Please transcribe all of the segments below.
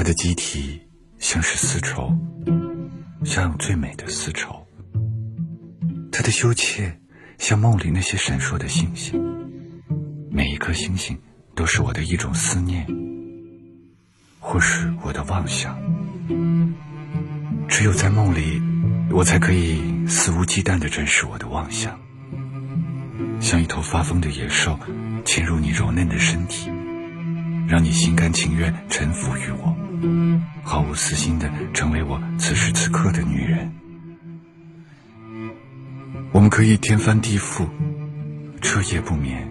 它的机体像是丝绸，像最美的丝绸。它的羞怯像梦里那些闪烁的星星，每一颗星星都是我的一种思念，或是我的妄想。只有在梦里，我才可以肆无忌惮地展示我的妄想，像一头发疯的野兽，侵入你柔嫩的身体。让你心甘情愿臣服于我，毫无私心的成为我此时此刻的女人。我们可以天翻地覆，彻夜不眠。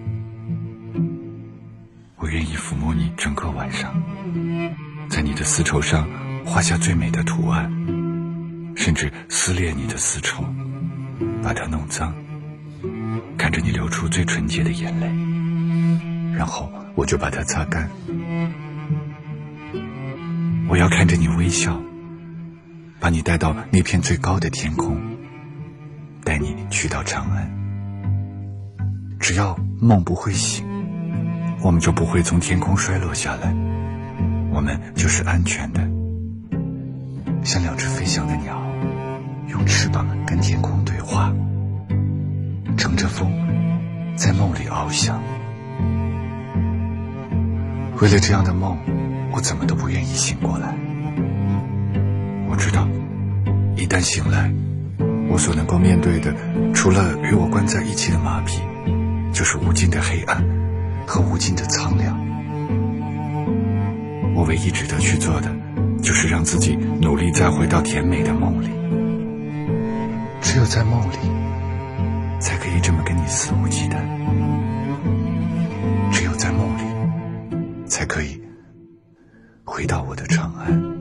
我愿意抚摸你整个晚上，在你的丝绸上画下最美的图案，甚至撕裂你的丝绸，把它弄脏，看着你流出最纯洁的眼泪，然后。我就把它擦干。我要看着你微笑，把你带到那片最高的天空，带你去到长安。只要梦不会醒，我们就不会从天空摔落下来，我们就是安全的，像两只飞翔的鸟，用翅膀跟天空对话，乘着风，在梦里翱翔。为了这样的梦，我怎么都不愿意醒过来。我知道，一旦醒来，我所能够面对的，除了与我关在一起的马匹，就是无尽的黑暗和无尽的苍凉。我唯一值得去做的，就是让自己努力再回到甜美的梦里。只有在梦里，才可以这么跟你肆无忌惮。才可以回到我的长安。